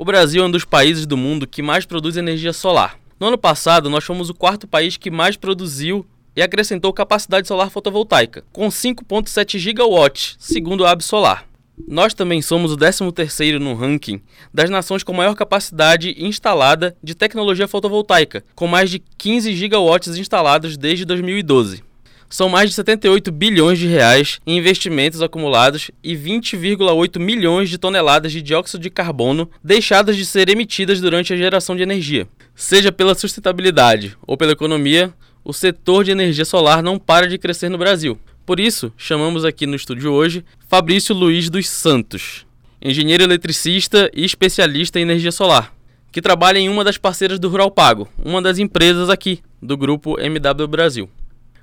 O Brasil é um dos países do mundo que mais produz energia solar. No ano passado, nós fomos o quarto país que mais produziu e acrescentou capacidade solar fotovoltaica, com 5,7 gigawatts, segundo a Absolar. Nós também somos o 13º no ranking das nações com maior capacidade instalada de tecnologia fotovoltaica, com mais de 15 gigawatts instalados desde 2012. São mais de 78 bilhões de reais em investimentos acumulados e 20,8 milhões de toneladas de dióxido de carbono deixadas de ser emitidas durante a geração de energia. Seja pela sustentabilidade ou pela economia, o setor de energia solar não para de crescer no Brasil. Por isso, chamamos aqui no estúdio hoje Fabrício Luiz dos Santos, engenheiro eletricista e especialista em energia solar, que trabalha em uma das parceiras do Rural Pago, uma das empresas aqui do grupo MW Brasil.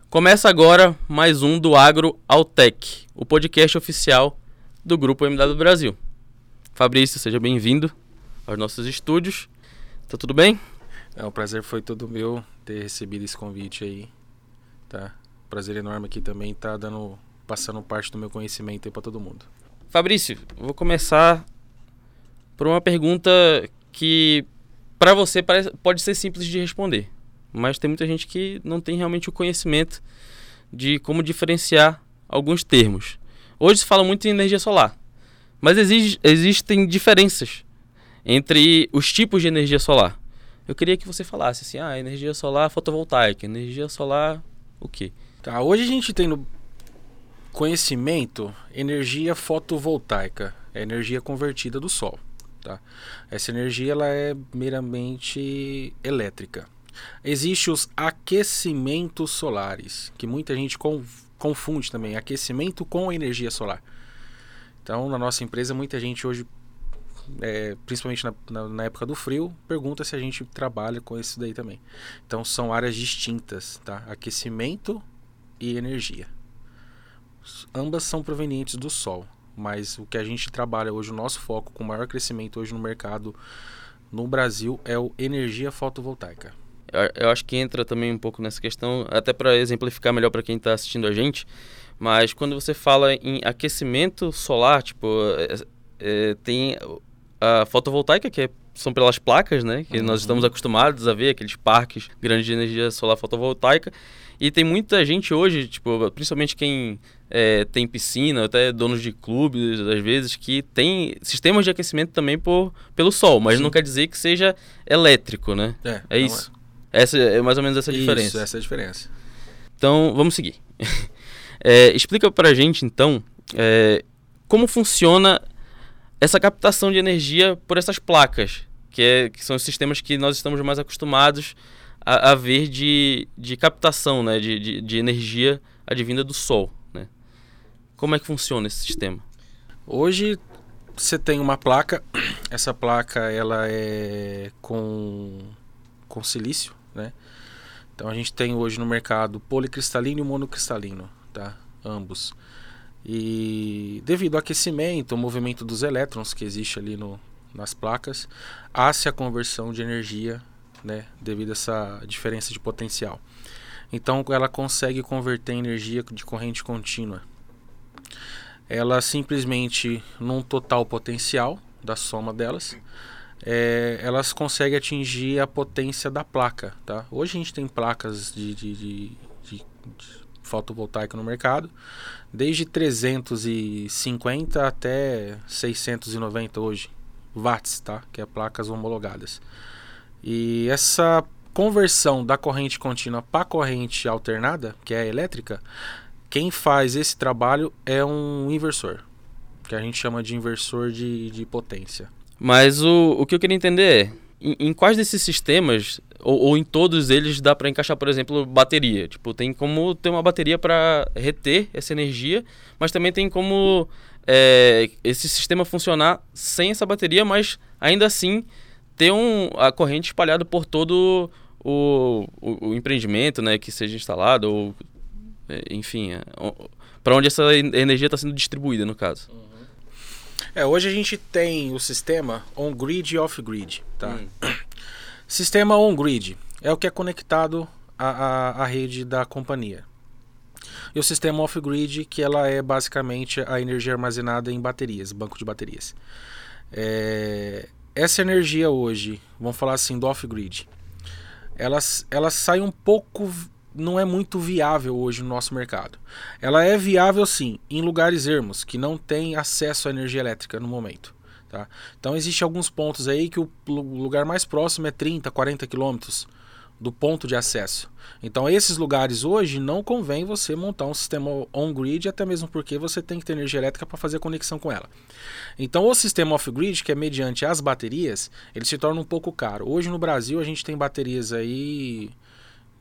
Começa agora mais um do Agro Altec, o podcast oficial do grupo MW Brasil. Fabrício, seja bem-vindo aos nossos estúdios. Tá tudo bem? É, o prazer foi todo meu ter recebido esse convite aí, tá? Prazer enorme aqui também tá dando passando parte do meu conhecimento aí para todo mundo. Fabrício, vou começar por uma pergunta que para você parece, pode ser simples de responder, mas tem muita gente que não tem realmente o conhecimento de como diferenciar alguns termos. Hoje se fala muito em energia solar, mas exige, existem diferenças entre os tipos de energia solar. Eu queria que você falasse assim, ah, energia solar fotovoltaica, energia solar o quê? Tá, hoje a gente tem no conhecimento energia fotovoltaica, é energia convertida do sol, tá? Essa energia ela é meramente elétrica. Existem os aquecimentos solares, que muita gente confunde também, aquecimento com energia solar. Então, na nossa empresa, muita gente hoje é, principalmente na, na, na, época do frio, pergunta se a gente trabalha com isso daí também. Então são áreas distintas, tá? Aquecimento e energia. Ambas são provenientes do sol, mas o que a gente trabalha hoje, o nosso foco com maior crescimento hoje no mercado no Brasil é o energia fotovoltaica. Eu, acho que entra também um pouco nessa questão, até para exemplificar melhor para quem está assistindo a gente, mas quando você fala em aquecimento solar, tipo, é, é, tem a fotovoltaica, que é, são pelas placas, né? Que uhum. nós estamos acostumados a ver, aqueles parques grandes de energia solar fotovoltaica. E tem muita gente hoje, tipo, principalmente quem é, tem piscina, até donos de clubes, às vezes, que tem sistemas de aquecimento também por, pelo sol, mas Sim. não quer dizer que seja elétrico, né? É, é isso. Essa é mais ou menos essa isso, diferença. Isso, essa é a diferença. Então, vamos seguir. é, explica pra gente, então, é, como funciona essa captação de energia por essas placas, que, é, que são os sistemas que nós estamos mais acostumados a, a ver de, de captação né, de, de, de, energia advinda do Sol. Né? Como é que funciona esse sistema? Hoje você tem uma placa, essa placa ela é com, com silício, né? Então a gente tem hoje no mercado policristalino e monocristalino, tá? Ambos. E devido ao aquecimento, o movimento dos elétrons que existe ali no, nas placas, há-se a conversão de energia, né, devido a essa diferença de potencial. Então ela consegue converter energia de corrente contínua. Ela simplesmente, num total potencial da soma delas, é, elas conseguem atingir a potência da placa. Tá? Hoje a gente tem placas de, de, de, de no mercado, desde 350 até 690 hoje, watts, tá? Que é placas homologadas. E essa conversão da corrente contínua para corrente alternada, que é a elétrica, quem faz esse trabalho é um inversor, que a gente chama de inversor de, de potência. Mas o, o que eu queria entender é, em, em quais desses sistemas ou, ou, em todos eles dá para encaixar, por exemplo, bateria. Tipo, tem como ter uma bateria para reter essa energia, mas também tem como é, esse sistema funcionar sem essa bateria, mas ainda assim ter um, a corrente espalhada por todo o, o, o empreendimento né, que seja instalado, ou é, enfim, é, para onde essa energia está sendo distribuída, no caso. Uhum. É, hoje a gente tem o sistema on-grid e off-grid, tá? Hum. Sistema on-grid é o que é conectado à, à, à, rede da companhia. E o sistema off-grid, que ela é basicamente a energia armazenada em baterias, banco de baterias. É, essa energia hoje, vamos falar assim, do off-grid, ela, ela sai um pouco. Não é muito viável hoje no nosso mercado. Ela é viável sim em lugares ermos que não tem acesso à energia elétrica no momento. Tá? Então existem alguns pontos aí que o lugar mais próximo é 30, 40 quilômetros do ponto de acesso. Então, esses lugares hoje não convém você montar um sistema on-grid, até mesmo porque você tem que ter energia elétrica para fazer conexão com ela. Então, o sistema off-grid, que é mediante as baterias, ele se torna um pouco caro. Hoje no Brasil a gente tem baterias aí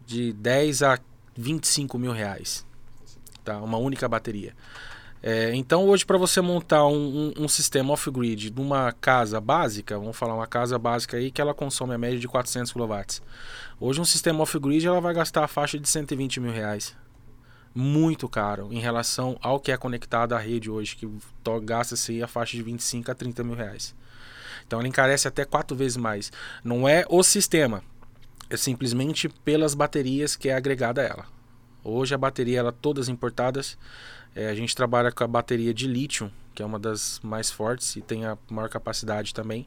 de 10 a 25 mil reais, tá? Uma única bateria. É, então hoje para você montar um, um, um sistema off-grid de uma casa básica, vamos falar uma casa básica aí que ela consome a média de 400 kW. Hoje um sistema off-grid ela vai gastar a faixa de 120 mil reais. Muito caro em relação ao que é conectado à rede hoje, que gasta-se a faixa de 25 a 30 mil reais. Então ela encarece até quatro vezes mais. Não é o sistema, é simplesmente pelas baterias que é agregada a ela. Hoje a bateria ela todas importadas é, a gente trabalha com a bateria de lítio, que é uma das mais fortes e tem a maior capacidade também,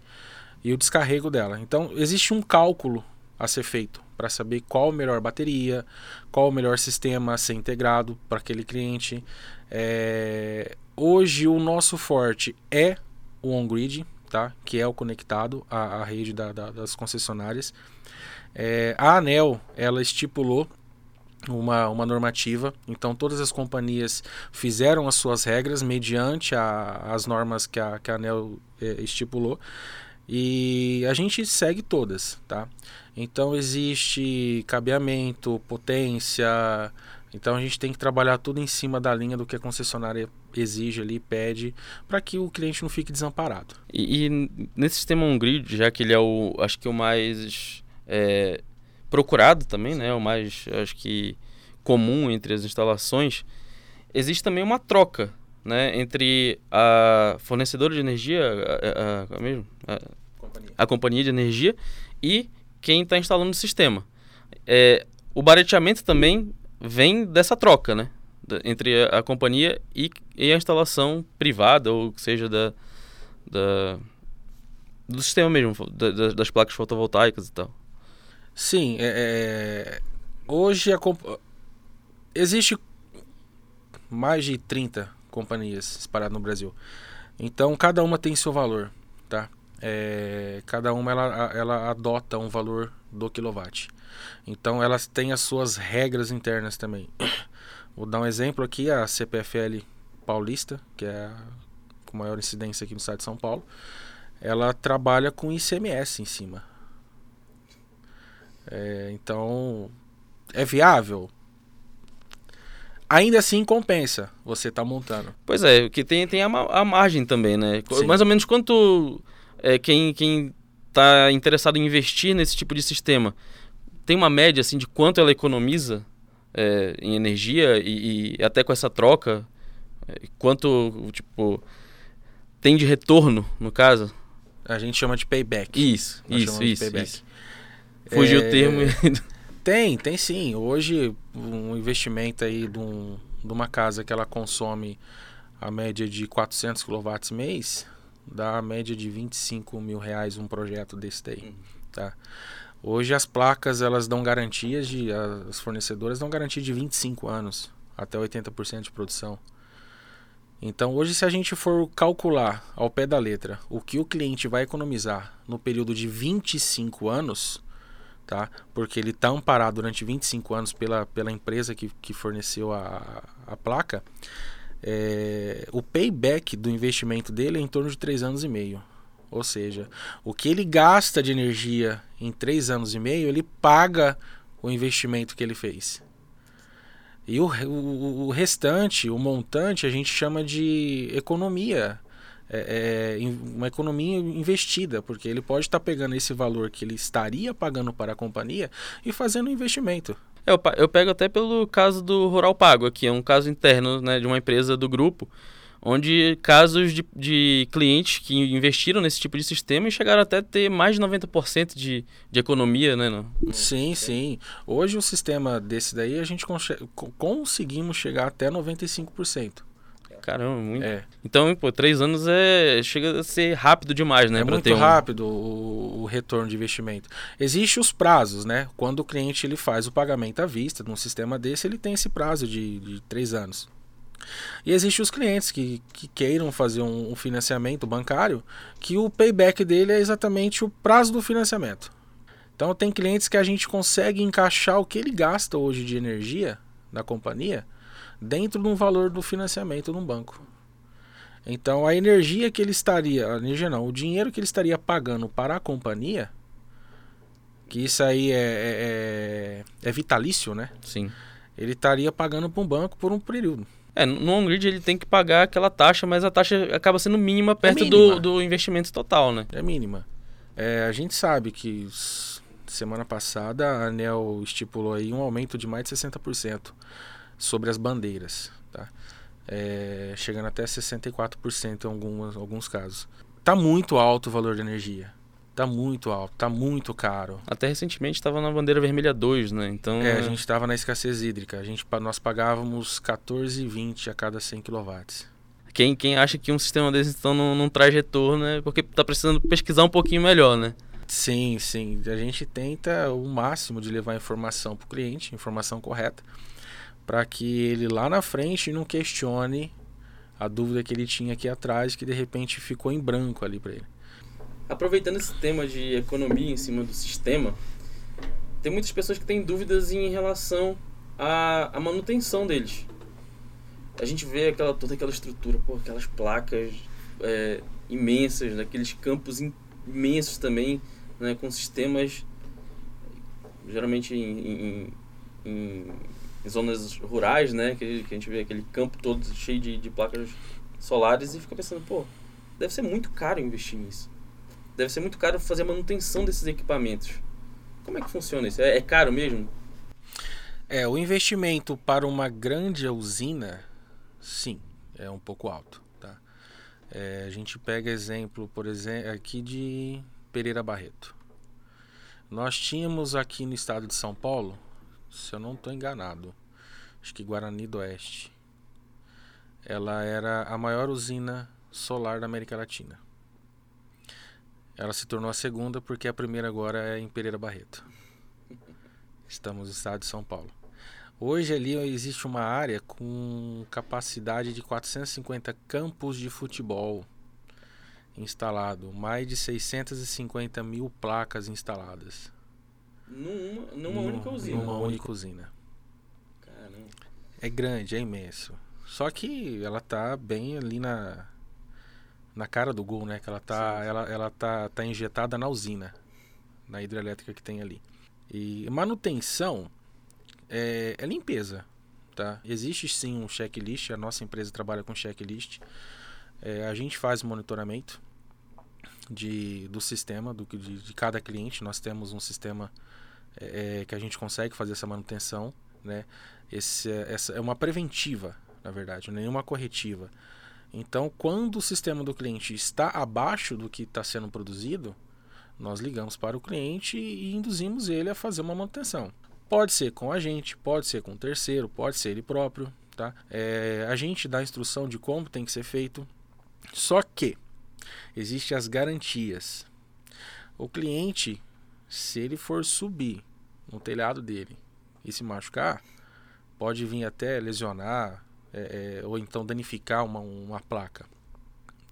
e o descarrego dela. Então, existe um cálculo a ser feito para saber qual a melhor bateria, qual o melhor sistema a ser integrado para aquele cliente. É... Hoje, o nosso forte é o on-grid, tá? que é o conectado à, à rede da, da, das concessionárias. É... a ANEL ela estipulou uma, uma normativa. Então, todas as companhias fizeram as suas regras mediante a, as normas que a, que a ANEL eh, estipulou. E a gente segue todas, tá? Então, existe cabeamento, potência. Então, a gente tem que trabalhar tudo em cima da linha do que a concessionária exige ali, pede, para que o cliente não fique desamparado. E, e, nesse sistema on-grid, já que ele é o, acho que o mais... É procurado também, né? O mais, acho que, comum entre as instalações. Existe também uma troca, né? Entre a fornecedora de energia, a, a, a mesmo, a, companhia. a companhia de energia e quem está instalando o sistema. É, o barateamento também vem dessa troca, né? entre a, a companhia e, e, a instalação privada, ou seja, da, da do sistema mesmo, da, das placas fotovoltaicas e tal. Sim, é, é, hoje a comp... existe mais de 30 companhias espalhadas no Brasil. Então cada uma tem seu valor, tá? É, cada uma ela, ela adota um valor do quilowatt. Então elas têm as suas regras internas também. Vou dar um exemplo aqui, a CPFL Paulista, que é a com maior incidência aqui no estado de São Paulo, ela trabalha com ICMS em cima. É, então, é viável? Ainda assim compensa você estar tá montando. Pois é, que tem, tem a, a margem também, né? Sim. Mais ou menos quanto é, quem quem está interessado em investir nesse tipo de sistema tem uma média assim de quanto ela economiza é, em energia e, e, até com essa troca é, quanto tipo tem de retorno no caso a gente chama de payback isso Nós isso isso, isso. Fugiu é... o termo. tem, tem sim. Hoje, um investimento aí de, um, de uma casa que ela consome a média de 400 kW mês, dá a média de 25 mil reais um projeto desse daí, uhum. tá? Hoje as placas, elas dão garantias de... As fornecedoras dão garantia de 25 anos, até 80% de produção. Então, hoje, se a gente for calcular ao pé da letra o que o cliente vai economizar no período de 25 anos, tá? Porque ele está amparado durante 25 anos pela, pela empresa que, que forneceu a, a placa. É, o payback do investimento dele é em torno de 3 anos e meio. Ou seja, o que ele gasta de energia em 3 anos e meio, ele paga o investimento que ele fez. E o, o, o restante, o montante, a gente chama de economia é, é, uma economia investida, porque ele pode estar tá pegando esse valor que ele estaria pagando para a companhia e fazendo um investimento. Eu, eu pego até pelo caso do Rural Pago aqui, é um caso interno né, de uma empresa do grupo, onde casos de, de clientes que investiram nesse tipo de sistema e chegaram até a ter mais de 90% de, de economia, né? No, no... Sim, sim. Hoje o sistema desse daí a gente conseguimos chegar até 95%. Caramba, muito. É. Então, pô, três anos é chega a ser rápido demais, né? É muito um- rápido o, o retorno de investimento. Existem os prazos, né? Quando o cliente ele faz o pagamento à vista, num sistema desse, ele tem esse prazo de, de três anos. E existem os clientes que, que queiram fazer um, um financiamento bancário, que o payback dele é exatamente o prazo do financiamento. Então tem clientes que a gente consegue encaixar o que ele gasta hoje de energia da companhia dentro de um valor do financiamento num banco. Então a energia que ele estaria, a energia não, o dinheiro que ele estaria pagando para a companhia, que isso aí é, é, é vitalício, né? Sim. Ele estaria pagando para um banco por um período. É, no on-grid ele tem que pagar aquela taxa, mas a taxa acaba sendo mínima perto mínima. Do, do investimento total, né? É mínima. É, a gente sabe que semana passada a ANEL estipulou aí um aumento de mais de 60% sobre as bandeiras, tá? É, chegando até 64% em algumas, alguns casos. Tá muito alto o valor da energia. Tá muito alto, tá muito caro. Até recentemente estava na bandeira vermelha 2, né? Então, É, a gente estava na escassez hídrica. A gente, nós pagávamos 14,20 a cada 100 kW. quem, quem acha que um sistema desse então não, não traz retorno é porque tá precisando pesquisar um pouquinho melhor, né? Sim, sim. A gente tenta o máximo de levar informação para o cliente, informação correta, para que ele lá na frente não questione a dúvida que ele tinha aqui atrás, que de repente ficou em branco ali para ele. Aproveitando esse tema de economia em cima do sistema, tem muitas pessoas que têm dúvidas em relação à, à manutenção deles. A gente vê aquela, toda aquela estrutura, pô, aquelas placas é, imensas, aqueles campos im- imensos também, né, com sistemas geralmente em- em- em zonas rurais, né, que, que a gente vê aquele campo todo cheio de, de placas solares e fica pensando, pô, deve ser muito caro investir nisso. Deve ser muito caro fazer a manutenção desses equipamentos. Como é que funciona isso? É, é caro mesmo? É, o investimento para uma grande usina, sim, é um pouco alto. Tá? É, a gente pega exemplo, por exemplo, aqui de Pereira Barreto. Nós tínhamos aqui no estado de São Paulo, se eu não estou enganado, acho que Guarani do Oeste. Ela era a maior usina solar da América Latina. Ela se tornou a segunda porque a primeira agora é em Pereira Barreto. Estamos no estado de São Paulo. Hoje ali existe uma área com capacidade de 450 campos de futebol instalado, mais de 650 mil placas instaladas. Numa, numa Num- única usina. Numa única usina. Caramba. É grande, é imenso. Só que ela tá bem ali na na cara do gol, né? Que ela tá, Sim. ela, ela tá, tá injetada na usina, na hidrelétrica que tem ali. E manutenção é, é limpeza, tá? Existe sim um checklist. A nossa empresa trabalha com checklist. É, a gente faz monitoramento de, do sistema, do, que- de, de cada cliente. Nós temos um sistema é, é, que a gente consegue fazer essa manutenção, né? Esse, é- essa é uma preventiva, na verdade, nenhuma corretiva. Então, quando o sistema do cliente está abaixo do que está sendo produzido, nós ligamos para o cliente e induzimos ele a fazer uma manutenção. Pode ser com a gente, pode ser com um terceiro, pode ser ele próprio. Tá? É, a gente dá a instrução de como tem que ser feito. Só que existem as garantias. O cliente, se ele for subir no telhado dele e se machucar, pode vir até lesionar é, é, ou então danificar uma, uma placa.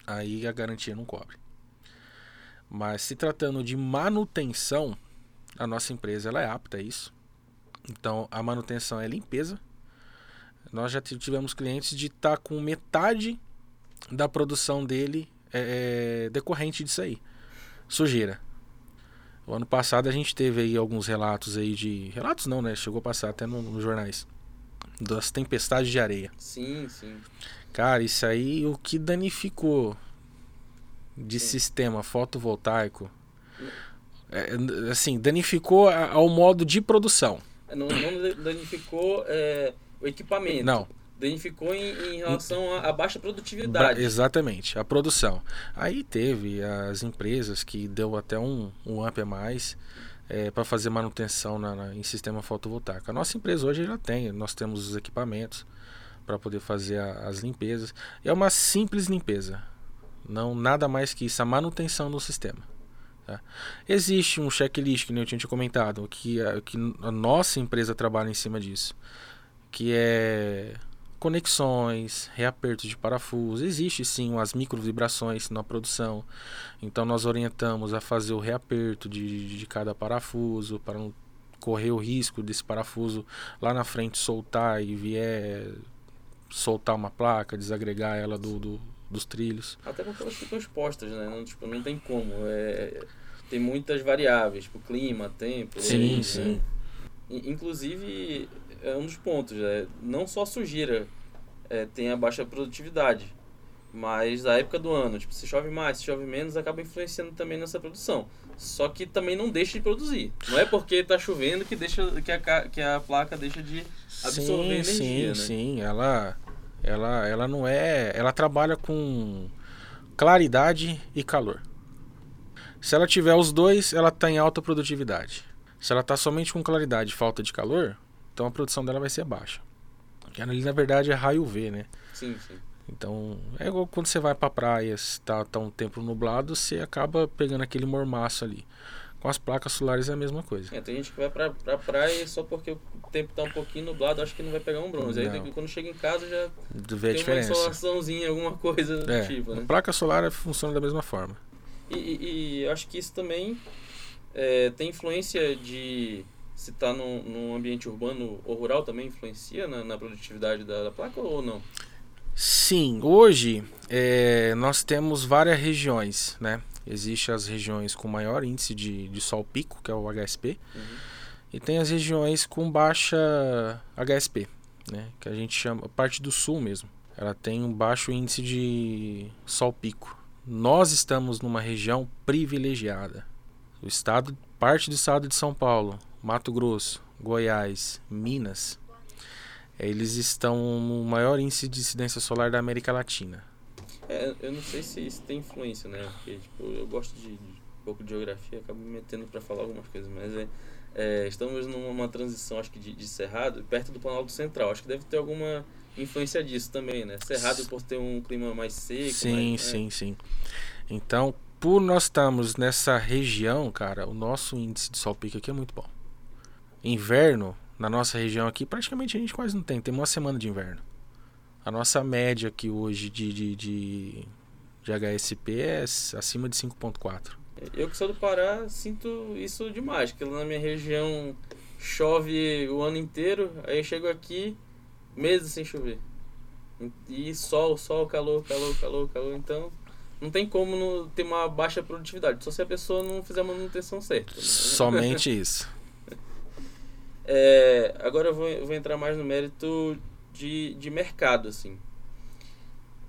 Aí a garantia não cobre. Mas se tratando de manutenção, a nossa empresa ela é apta a isso. Então a manutenção é limpeza. Nós já tivemos clientes de estar com metade da produção dele é, é, decorrente disso aí. Sujeira. O ano passado a gente teve aí alguns relatos aí de. Relatos não, né? Chegou a passar até no- nos jornais. Das tempestades de areia. Sim, sim. Cara, isso aí o que danificou de Sim. sistema fotovoltaico. é, n- assim, danificou ao modo de produção. Não, não danificou é, o equipamento. Não, Danificou em, em relação à baixa Ba- produtividade. Exatamente, a produção. Aí teve as empresas que deu até um, um up a mais para fazer manutenção na, na- em sistema fotovoltaico. A nossa empresa hoje já tem, nós temos os equipamentos para poder fazer a, as limpezas. É uma simples limpeza, não nada mais que isso, a manutenção do sistema. Tá? Existe um checklist que eu tinha comentado, que a, que a nossa empresa trabalha em cima disso, que é conexões, reapertos de parafuso. Existe sim as micro vibrações na produção. Então nós orientamos a fazer o reaperto de, de cada parafuso para não correr o risco desse parafuso lá na frente soltar e vier soltar uma placa, desagregar ela do, do dos trilhos. Até porque elas ficam expostas, né? Não, tipo, não tem como. É, tem muitas variáveis, tipo clima, tempo. Sim, sim. Né? Inclusive, é um dos pontos, é, não só sujeira é, tem a baixa produtividade, mas a época do ano, tipo, se chove mais, se chove menos, acaba influenciando também nessa produção. Só que também não deixa de produzir. Não é porque está chovendo que, deixa, que, a, que a placa deixa de absorver sim, energia. Sim, né? sim. Ela, ela, ela não é. Ela trabalha com claridade e calor. Se ela tiver os dois, ela está em alta produtividade. Se ela está somente com claridade e falta de calor, então a produção dela vai ser baixa. Porque ali na verdade é raio UV, né? Sim, sim. Então, é igual quando você vai pra praia, está tá um tempo nublado, você acaba pegando aquele mormaço ali. Com as placas solares é a mesma coisa. É, tem gente que vai pra, pra praia só porque o tempo tá um pouquinho nublado, acho que não vai pegar um bronze. Não. Aí quando chega em casa já Vê tem uma insolaçãozinha, alguma coisa do é, tipo, né? A placa solar funciona da mesma forma. E, e, e acho que isso também é, tem influência de se está num, num, ambiente urbano ou rural também influencia na, na produtividade da, da placa ou não? Sim, hoje é, nós temos várias regiões, né? Existem as regiões com maior índice de, de sol pico, que é o HSP, uhum. e tem as regiões com baixa HSP, né? Que a gente chama, parte do sul mesmo. Ela tem um baixo índice de sol pico. Nós estamos numa região privilegiada. O estado, parte do estado de São Paulo, Mato Grosso, Goiás, Minas, eles estão no maior índice de incidência solar da América Latina. É, eu não sei se isso tem influência, né? Porque tipo, eu gosto de, de um pouco de geografia, acabo me metendo para falar algumas coisas, mas é, é, estamos numa transição, acho que de, de Cerrado, perto do Planalto Central. Acho que deve ter alguma influência disso também, né? Cerrado por ter um clima mais seco. Sim, mais, sim, sim. Então, por nós estarmos nessa região, cara, o nosso índice de sol pico aqui é muito bom. Inverno, na nossa região aqui, praticamente a gente quase não tem. Tem uma semana de inverno. A nossa média aqui hoje de, de, de, de HSP é acima de 5.4. Eu que sou do Pará sinto isso demais, porque lá na minha região chove o ano inteiro, aí eu chego aqui meses sem chover. E sol, sol, calor, calor, calor, calor. Então não tem como não ter uma baixa produtividade, só se a pessoa não fizer a manutenção certa. Né? Somente isso. É, agora eu vou, eu vou, entrar mais no mérito de, de mercado, assim.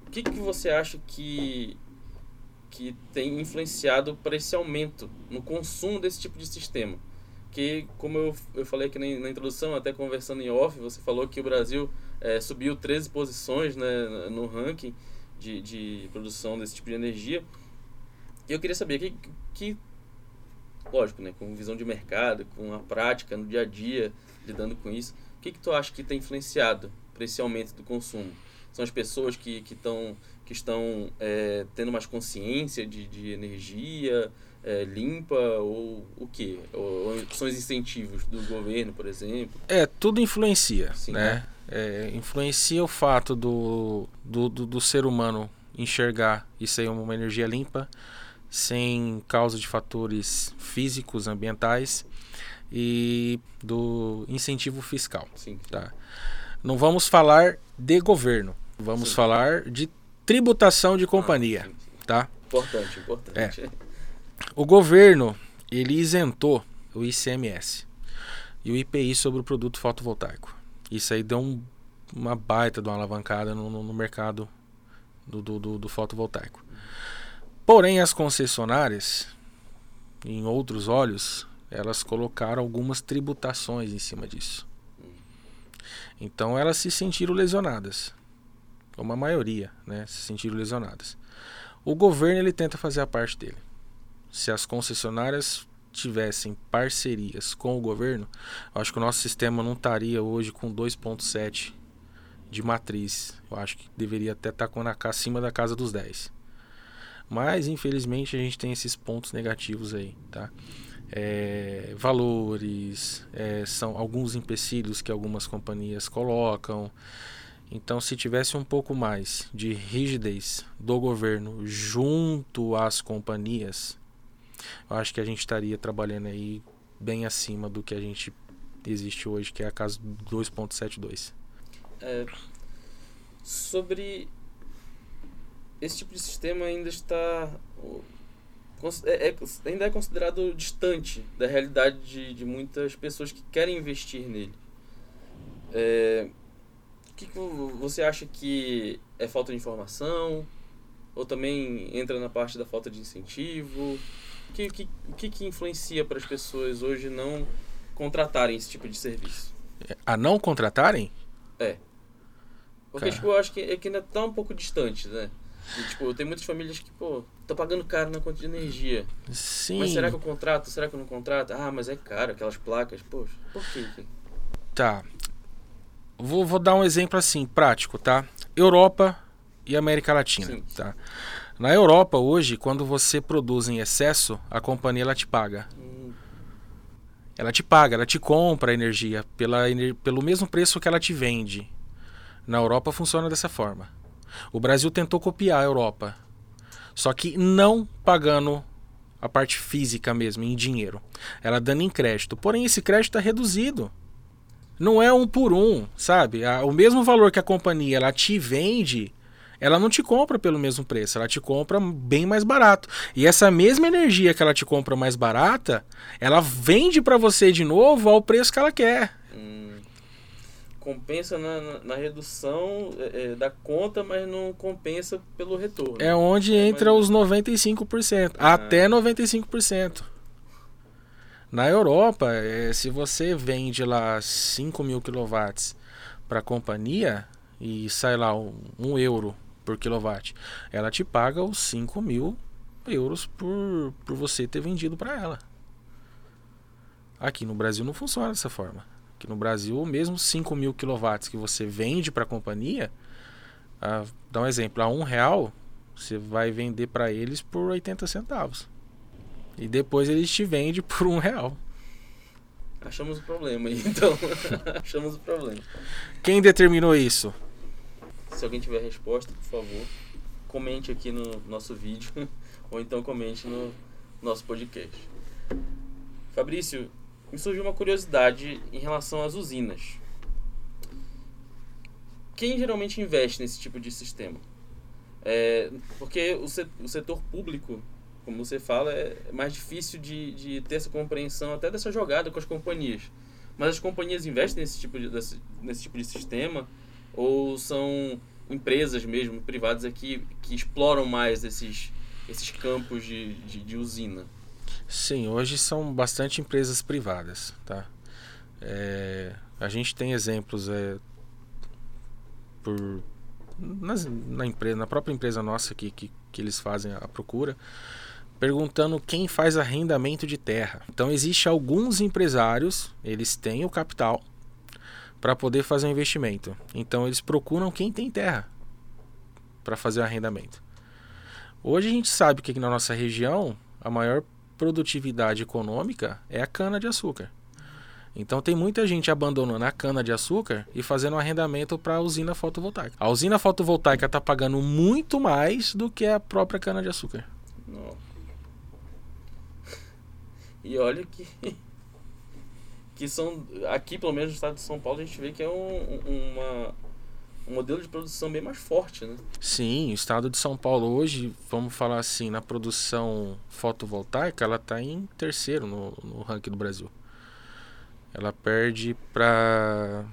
O que, que você acha que, que tem influenciado para esse aumento no consumo desse tipo de sistema? Que, como eu, eu falei aqui na, na introdução, até conversando em off, você falou que o Brasil é, subiu 13 posições né, no ranking de, de produção desse tipo de energia. E eu queria saber que, que lógico, né, com visão de mercado, com a prática no dia a dia, lidando com isso, o que, que tu acha que tem influenciado para esse aumento do consumo? São as pessoas que, que, tão, que estão é, tendo mais consciência de, de energia é, limpa ou o quê? Ou, ou, são os incentivos do governo, por exemplo? É, tudo influencia, Sim, né? É, influencia o fato do, do, do, do ser humano enxergar isso aí uma energia limpa, sem causa de fatores físicos, ambientais e do incentivo fiscal. Sim. Tá? Não vamos falar de governo, vamos sim. falar de tributação de companhia. Ah, tá? Importante, importante. É. O governo ele isentou o ICMS e o IPI sobre o produto fotovoltaico. Isso aí deu um, uma baita de uma alavancada no, no mercado do, do, do, do fotovoltaico. Porém, as concessionárias, em outros olhos, elas colocaram algumas tributações em cima disso. Então elas se sentiram lesionadas. Uma maioria, né, se sentiram lesionadas. O governo ele tenta fazer a parte dele. Se as concessionárias tivessem parcerias com o governo, acho que o nosso sistema não estaria hoje com 2.7 de matriz. Eu acho que deveria até estar tá na, acima da casa dos 10. Mas, infelizmente, a gente tem esses pontos negativos aí, tá? É, valores, é, são alguns empecilhos que algumas companhias colocam. Então, se tivesse um pouco mais de rigidez do governo junto às companhias, eu acho que a gente estaria trabalhando aí bem acima do que a gente existe hoje, que é a casa 2.72. É, sobre esse tipo de sistema ainda está é, é, ainda é considerado distante da realidade de, de muitas pessoas que querem investir nele. É, o que, que você acha que é falta de informação? Ou também entra na parte da falta de incentivo? O que, que, que, que influencia para as pessoas hoje não contratarem esse tipo de serviço? A não contratarem? É. Porque, tipo, eu acho que, é que ainda está um pouco distante, né? E, tipo, tem muitas famílias que, pô, tô pagando caro na conta de energia. Sim. Mas será que eu contrato? Será que eu não contrato? Ah, mas é caro, aquelas placas. Poxa, por quê? Tá. Vou, vou dar um exemplo assim, prático, tá? Europa e América Latina, Sim. tá? Na Europa, hoje, quando você produz em excesso, a companhia ela te paga. Hum. Ela te paga, ela te compra a energia pela, pelo mesmo preço que ela te vende. Na Europa funciona dessa forma. O Brasil tentou copiar a Europa, só que não pagando a parte física mesmo, em dinheiro. Ela dando em crédito. Porém, esse crédito é reduzido. Não é um por um, sabe? O mesmo valor que a companhia ela te vende, ela não te compra pelo mesmo preço, ela te compra bem mais barato. E essa mesma energia que ela te compra mais barata, ela vende para você de novo ao preço que ela quer compensa na, na, na redução é, é, da conta, mas não compensa pelo retorno. É onde entra os 95%, ah. até 95%. Na Europa, é, se você vende lá 5 mil quilowatts para a companhia e sai lá um, um, euro por quilowatt, ela te paga os 5 mil euros por, por você ter vendido para ela. Aqui no Brasil não funciona dessa forma. Que no Brasil, mesmo 5 mil quilowatts que você vende para a companhia, ah, dá um exemplo, a um real você vai vender para eles por 80 centavos. E depois eles te vendem por um real. Achamos o problema aí, então. Achamos o problema. Quem determinou isso? Se alguém tiver resposta, por favor, comente aqui no nosso vídeo ou então comente no nosso podcast. Fabrício, me surgiu uma curiosidade em relação às usinas. Quem geralmente investe nesse tipo de sistema? É, porque o, o setor público, como você fala, é mais difícil de, de ter essa compreensão até dessa jogada com as companhias. Mas as companhias investem nesse tipo de, desse, nesse tipo de sistema? Ou são empresas mesmo, privadas aqui, que exploram mais esses, esses campos de, de, de usina? Sim, hoje são bastante empresas privadas, tá? É, a gente tem exemplos é, por nas, na empresa, na própria empresa nossa que, que, que eles fazem a procura, perguntando quem faz arrendamento de terra. Então existe alguns empresários, eles têm o capital para poder fazer um investimento. Então eles procuram quem tem terra para fazer o arrendamento. Hoje a gente sabe que aqui na nossa região a maior produtividade econômica é a cana de açúcar. Então tem muita gente abandonando a cana de açúcar e fazendo um arrendamento para a usina fotovoltaica. A usina fotovoltaica está pagando muito mais do que a própria cana de açúcar. Não. E olha que que são aqui pelo menos no estado de São Paulo a gente vê que é um, uma um modelo de produção bem mais forte, né? Sim, o estado de São Paulo hoje, vamos falar assim, na produção fotovoltaica, ela está em terceiro no, no ranking do Brasil. Ela perde para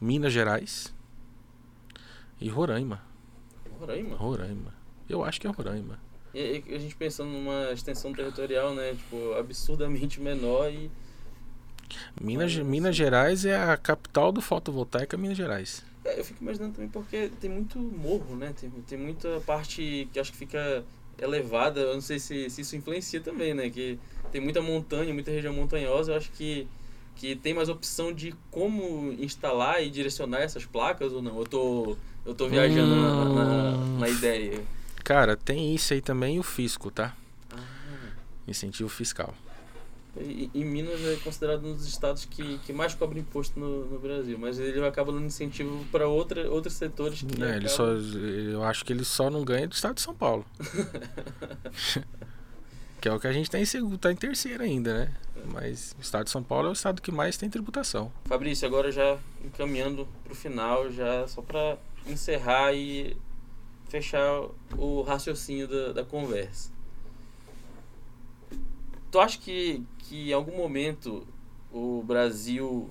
Minas Gerais e Roraima. Roraima? Roraima. Eu acho que é Roraima. E, e a gente pensando numa extensão territorial, né, tipo, absurdamente menor e Minas, Minas Gerais é a capital do fotovoltaica Minas Gerais. É, eu fico imaginando também porque tem muito morro, né? Tem, tem muita parte que acho que fica elevada. Eu não sei se, se isso influencia também, né? Que tem muita montanha, muita região montanhosa. Eu acho que que tem mais opção de como instalar e direcionar essas placas ou não? Eu tô, eu tô viajando hum... na, na, na, ideia. Cara, tem isso aí também e o fisco, tá? Ah. Incentivo fiscal. E, e, Minas é considerado um dos estados que, que mais cobra imposto no, no Brasil, mas ele acaba dando incentivo para outra, outros setores que. É, ele só, eu acho que ele só não ganha do estado de São Paulo. que é o que a gente tem tá em, tá em terceiro ainda, né? Mas o estado de São Paulo é o estado que mais tem tributação. Fabrício, agora já encaminhando para o final, já só para encerrar e fechar o raciocínio da, da conversa. Tu acha que, que em algum momento o Brasil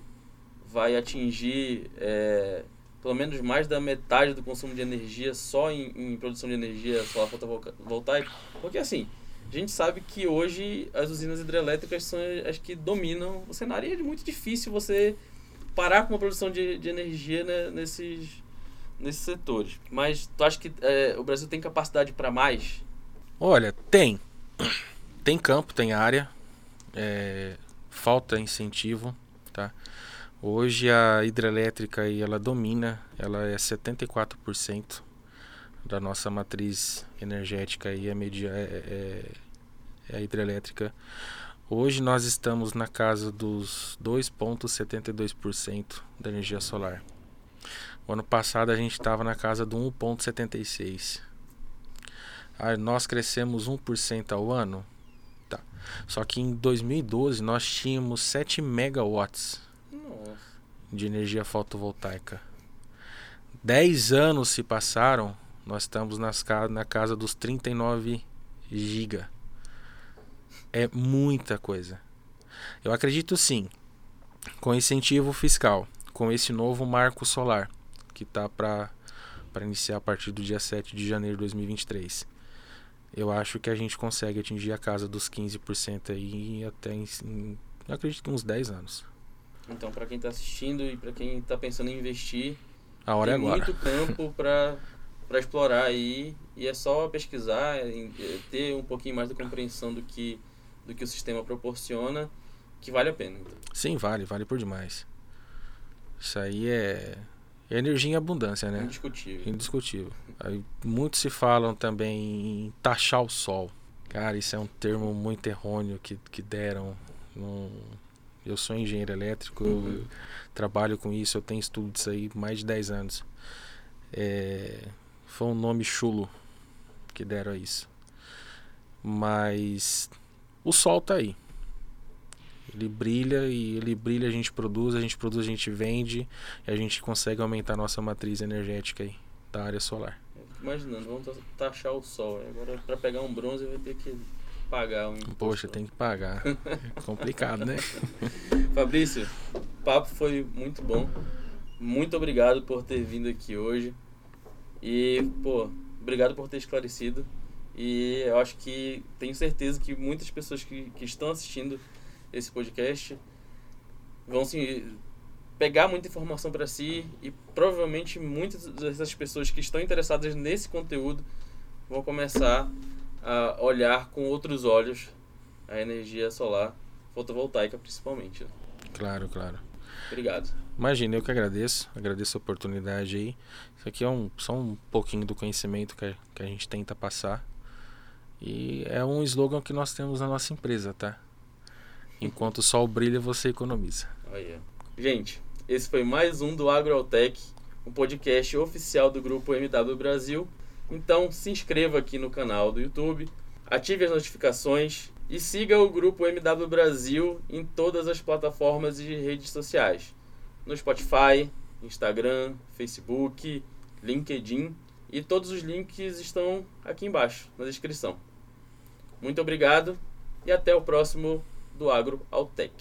vai atingir é, pelo menos mais da metade do consumo de energia só em, em produção de energia solar fotovoltaica? Porque assim, a gente sabe que hoje as usinas hidrelétricas são as que dominam o cenário e é muito difícil você parar com a produção de, de energia né, nesses, nesses setores. Mas tu acha que é, o Brasil tem capacidade para mais? Olha, tem. Tem campo, tem área é, falta incentivo, tá? Hoje a hidrelétrica aí, ela domina, ela é 74% da nossa matriz energética e a media é, é, é a hidrelétrica. Hoje nós estamos na casa dos 2,72% da energia solar. O ano passado a gente estava na casa do 1,76%. nós crescemos 1% ao ano. Só que em 2012 nós tínhamos 7 megawatts Nossa. de energia fotovoltaica. 10 anos se passaram, nós estamos nas, na casa dos 39 giga. É muita coisa. Eu acredito sim, com incentivo fiscal, com esse novo marco solar que está para iniciar a partir do dia 7 de janeiro de 2023 eu acho que a gente consegue atingir a casa dos 15% aí até em, em, acredito que uns 10 anos. Então, para quem está assistindo e para quem está pensando em investir, a hora tem é agora. muito campo para para explorar aí e é só pesquisar, é, ter um pouquinho mais de compreensão do que do que o sistema proporciona, que vale a pena. Então. Sim, vale, vale por demais. Isso aí é é energia em abundância, né? Indiscutível. Indiscutível. Aí, muitos se falam também em taxar o sol. Cara, isso é um termo muito errôneo que, que deram. Num... Eu sou engenheiro elétrico, uhum. eu trabalho com isso, eu tenho estudo disso aí mais de 10 anos. É... Foi um nome chulo que deram a isso. Mas o sol tá aí. Ele brilha e ele brilha, a gente produz, a gente produz, a gente vende e a gente consegue aumentar a nossa matriz energética aí da área solar. Imaginando, vamos taxar o sol. Agora para pegar um bronze vai ter que pagar um. Poxa, tem que pagar. É complicado, né? Fabrício, o papo foi muito bom. Muito obrigado por ter vindo aqui hoje. E, pô, obrigado por ter esclarecido. E eu acho que tenho certeza que muitas pessoas que, que estão assistindo esse podcast vão se pegar muita informação para si e provavelmente muitas dessas pessoas que estão interessadas nesse conteúdo vão começar a olhar com outros olhos a energia solar fotovoltaica principalmente. Né? Claro, claro. Obrigado. Imagina, eu que agradeço, agradeço a oportunidade aí. Isso aqui é um, só um pouquinho do conhecimento que a, que a gente tenta passar. E é um slogan que nós temos na nossa empresa, tá? Enquanto o sol brilha, você economiza. Gente, esse foi mais um do AgroAutech, um podcast oficial do grupo MW Brasil. Então se inscreva aqui no canal do YouTube, ative as notificações e siga o grupo MW Brasil em todas as plataformas e redes sociais. No Spotify, Instagram, Facebook, LinkedIn e todos os links estão aqui embaixo na descrição. Muito obrigado e até o próximo do agro ao tech.